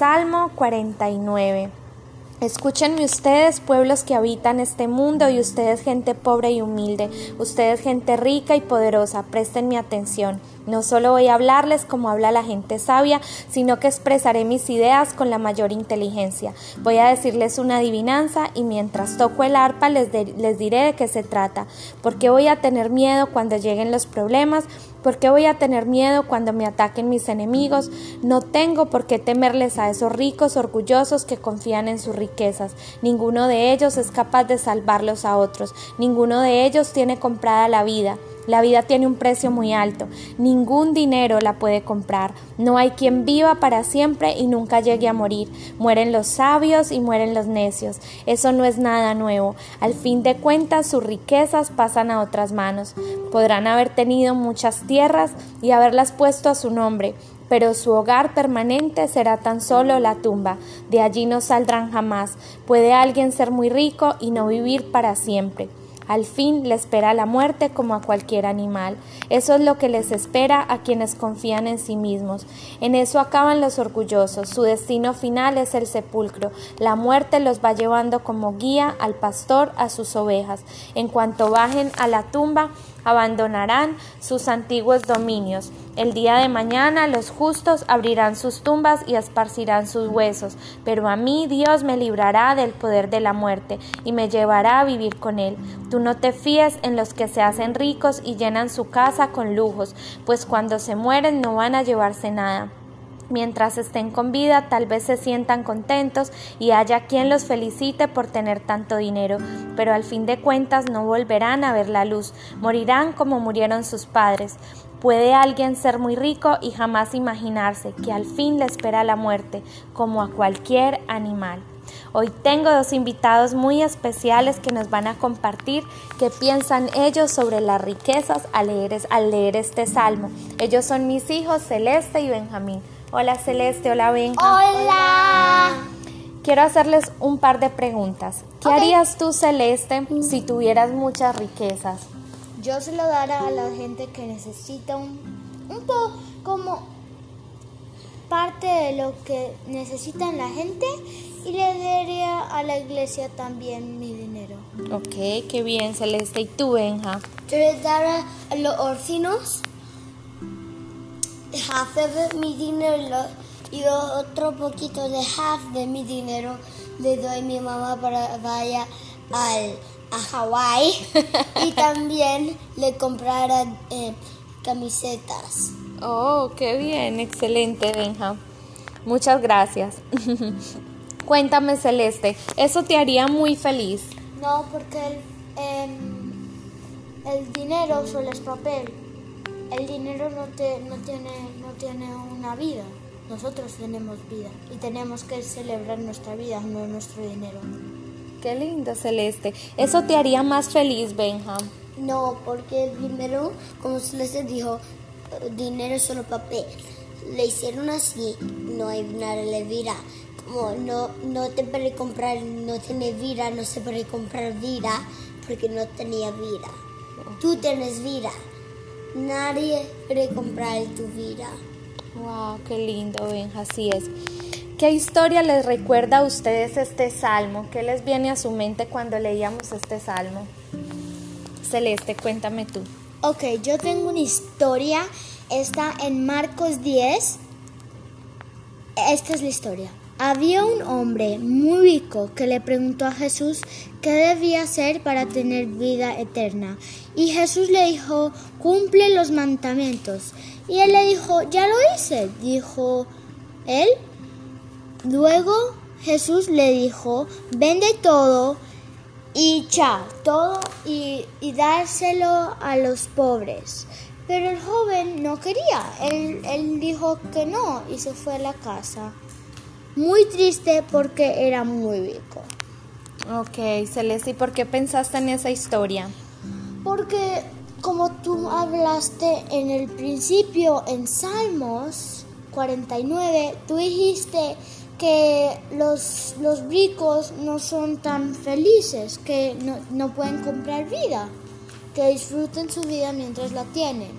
Salmo 49. Escúchenme ustedes, pueblos que habitan este mundo, y ustedes, gente pobre y humilde, ustedes, gente rica y poderosa, presten atención. No solo voy a hablarles como habla la gente sabia, sino que expresaré mis ideas con la mayor inteligencia. Voy a decirles una adivinanza y mientras toco el arpa les, les diré de qué se trata. ¿Por qué voy a tener miedo cuando lleguen los problemas? ¿Por qué voy a tener miedo cuando me ataquen mis enemigos? No tengo por qué temerles a esos ricos orgullosos que confían en sus riquezas. Ninguno de ellos es capaz de salvarlos a otros. Ninguno de ellos tiene comprada la vida. La vida tiene un precio muy alto. Ningún dinero la puede comprar. No hay quien viva para siempre y nunca llegue a morir. Mueren los sabios y mueren los necios. Eso no es nada nuevo. Al fin de cuentas, sus riquezas pasan a otras manos. Podrán haber tenido muchas tierras y haberlas puesto a su nombre, pero su hogar permanente será tan solo la tumba. De allí no saldrán jamás. Puede alguien ser muy rico y no vivir para siempre. Al fin le espera la muerte como a cualquier animal. Eso es lo que les espera a quienes confían en sí mismos. En eso acaban los orgullosos. Su destino final es el sepulcro. La muerte los va llevando como guía al pastor a sus ovejas. En cuanto bajen a la tumba, abandonarán sus antiguos dominios. El día de mañana los justos abrirán sus tumbas y esparcirán sus huesos, pero a mí Dios me librará del poder de la muerte y me llevará a vivir con él. Tú no te fíes en los que se hacen ricos y llenan su casa con lujos, pues cuando se mueren no van a llevarse nada. Mientras estén con vida, tal vez se sientan contentos y haya quien los felicite por tener tanto dinero, pero al fin de cuentas no volverán a ver la luz, morirán como murieron sus padres. Puede alguien ser muy rico y jamás imaginarse que al fin le espera la muerte, como a cualquier animal. Hoy tengo dos invitados muy especiales que nos van a compartir qué piensan ellos sobre las riquezas al leer, leer este salmo. Ellos son mis hijos Celeste y Benjamín. Hola Celeste, hola Benja. Hola. Quiero hacerles un par de preguntas. ¿Qué harías tú Celeste si tuvieras muchas riquezas? Yo se lo daría a la gente que necesita un, un poco como parte de lo que necesitan la gente y le daría a la iglesia también mi dinero. Ok, qué bien Celeste. ¿Y tú Benja? Yo le daría a los orcinos half de mi dinero y otro poquito de half de mi dinero le doy a mi mamá para vaya al, a Hawái y también le comprara eh, camisetas. Oh, qué bien, excelente, Benja. Muchas gracias. Cuéntame, Celeste, ¿eso te haría muy feliz? No, porque el, el dinero solo es papel el dinero no, te, no, tiene, no tiene una vida. Nosotros tenemos vida y tenemos que celebrar nuestra vida, no nuestro dinero. Qué lindo, Celeste. ¿Eso te haría más feliz, Benja? No, porque el dinero, como Celeste dijo, dinero es solo papel. Le hicieron así, no hay nada de vida. Como no, no te puede comprar, no tiene vida, no se puede comprar vida porque no tenía vida. Tú tienes vida. Nadie quiere comprar tu vida. Wow, qué lindo, Benja, así es. ¿Qué historia les recuerda a ustedes este salmo? ¿Qué les viene a su mente cuando leíamos este salmo? Celeste, cuéntame tú. Ok, yo tengo una historia. Está en Marcos 10. Esta es la historia. Había un hombre muy rico que le preguntó a Jesús qué debía hacer para tener vida eterna. Y Jesús le dijo, cumple los mandamientos. Y él le dijo, ya lo hice, dijo él. Luego Jesús le dijo, vende todo y cha, todo y, y dárselo a los pobres. Pero el joven no quería, él, él dijo que no y se fue a la casa muy triste porque era muy rico. Ok, Celeste, ¿y por qué pensaste en esa historia? Porque como tú hablaste en el principio en Salmos 49, tú dijiste que los, los ricos no son tan felices, que no, no pueden comprar vida, que disfruten su vida mientras la tienen.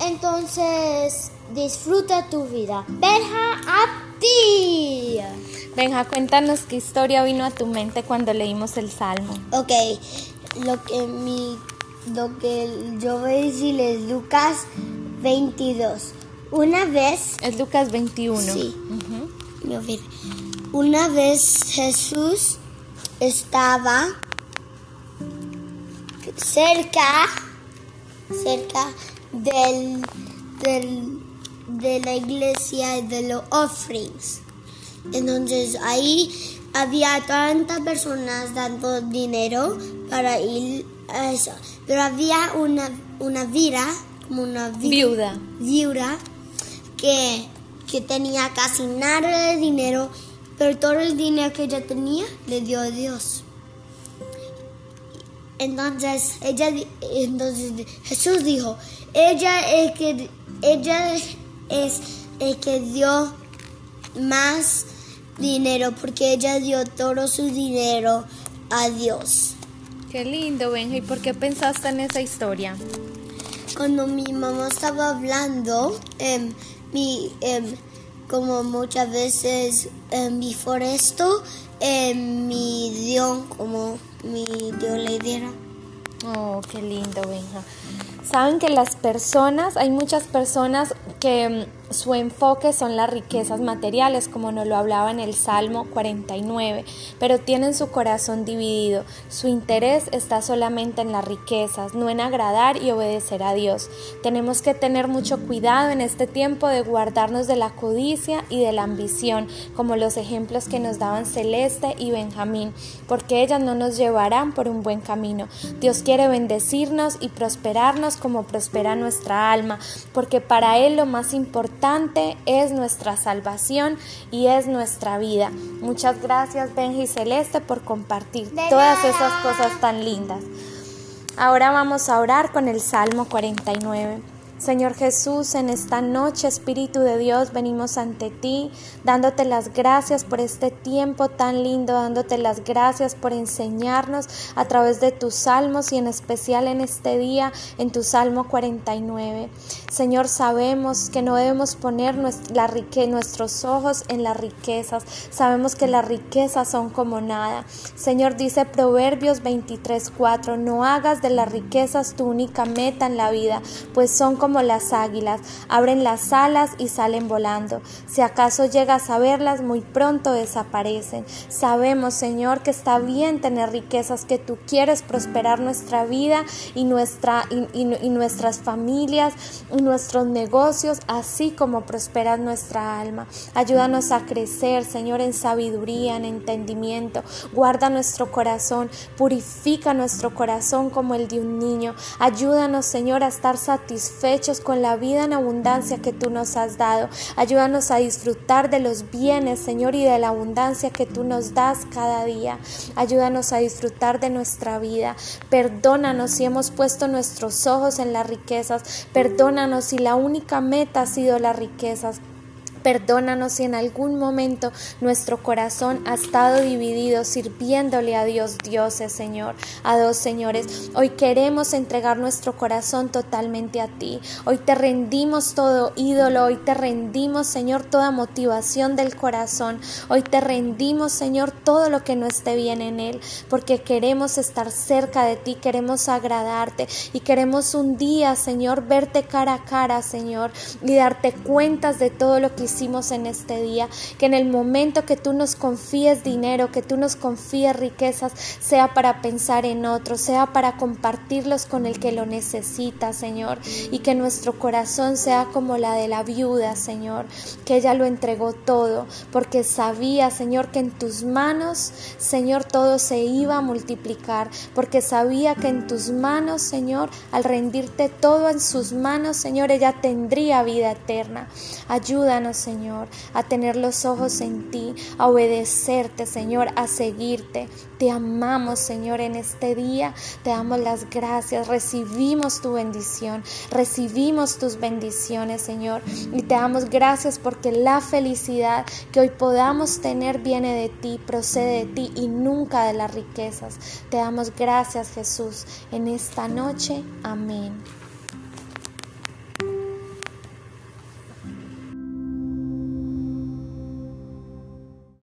Entonces, disfruta tu vida. Benja a ti. Benja, cuéntanos qué historia vino a tu mente cuando leímos el Salmo. Ok, lo que, mi, lo que yo voy a decir es Lucas 22. Una vez, Es Lucas 21. Sí. Una vez Jesús estaba cerca, cerca del, del- de la iglesia de los offerings. Entonces ahí había tantas personas dando dinero para ir a eso. Pero había una, una vira, como una vi- Viuda. viuda que, que tenía casi nada de dinero, pero todo el dinero que ella tenía le dio a Dios. Entonces, ella, entonces Jesús dijo, ella es que ella es el que dio más dinero porque ella dio todo su dinero a Dios. Qué lindo, Benja. ¿Y por qué pensaste en esa historia? Cuando mi mamá estaba hablando, em, mi, em, como muchas veces em, before esto, em, mi dio como mi dio le diera. Oh, qué lindo, Benja. Saben que las personas, hay muchas personas que mm, su enfoque son las riquezas materiales, como nos lo hablaba en el Salmo 49, pero tienen su corazón dividido. Su interés está solamente en las riquezas, no en agradar y obedecer a Dios. Tenemos que tener mucho cuidado en este tiempo de guardarnos de la codicia y de la ambición, como los ejemplos que nos daban Celeste y Benjamín, porque ellas no nos llevarán por un buen camino. Dios quiere bendecirnos y prosperarnos como prospera nuestra alma, porque para Él lo más importante es nuestra salvación y es nuestra vida. Muchas gracias Benji Celeste por compartir De todas nada. esas cosas tan lindas. Ahora vamos a orar con el Salmo 49. Señor Jesús, en esta noche, Espíritu de Dios, venimos ante ti, dándote las gracias por este tiempo tan lindo, dándote las gracias por enseñarnos a través de tus salmos y en especial en este día, en tu Salmo 49. Señor, sabemos que no debemos poner la rique- nuestros ojos en las riquezas, sabemos que las riquezas son como nada. Señor, dice Proverbios 23:4, no hagas de las riquezas tu única meta en la vida, pues son como las águilas, abren las alas y salen volando. Si acaso llegas a verlas, muy pronto desaparecen. Sabemos, Señor, que está bien tener riquezas, que tú quieres prosperar nuestra vida y, nuestra, y, y- nuestras familias y nuestros negocios, así como prospera nuestra alma. Ayúdanos a crecer, Señor, en sabiduría, en entendimiento. Guarda nuestro corazón, purifica nuestro corazón como el de un niño. Ayúdanos, Señor, a estar satisfechos con la vida en abundancia que tú nos has dado. Ayúdanos a disfrutar de los bienes, Señor, y de la abundancia que tú nos das cada día. Ayúdanos a disfrutar de nuestra vida. Perdónanos si hemos puesto nuestros ojos en las riquezas. Perdónanos si la única meta ha sido las riquezas. Perdónanos si en algún momento nuestro corazón ha estado dividido sirviéndole a Dios dioses, Señor, a dos señores. Hoy queremos entregar nuestro corazón totalmente a ti. Hoy te rendimos todo ídolo, hoy te rendimos, Señor, toda motivación del corazón. Hoy te rendimos, Señor, todo lo que no esté bien en él, porque queremos estar cerca de ti, queremos agradarte y queremos un día, Señor, verte cara a cara, Señor, y darte cuentas de todo lo que en este día, que en el momento que tú nos confíes dinero, que tú nos confíes riquezas, sea para pensar en otros, sea para compartirlos con el que lo necesita, Señor, y que nuestro corazón sea como la de la viuda, Señor, que ella lo entregó todo, porque sabía, Señor, que en tus manos, Señor, todo se iba a multiplicar, porque sabía que en tus manos, Señor, al rendirte todo en sus manos, Señor, ella tendría vida eterna. Ayúdanos, Señor, a tener los ojos en ti, a obedecerte, Señor, a seguirte. Te amamos, Señor, en este día. Te damos las gracias. Recibimos tu bendición. Recibimos tus bendiciones, Señor. Y te damos gracias porque la felicidad que hoy podamos tener viene de ti, procede de ti y nunca de las riquezas. Te damos gracias, Jesús, en esta noche. Amén.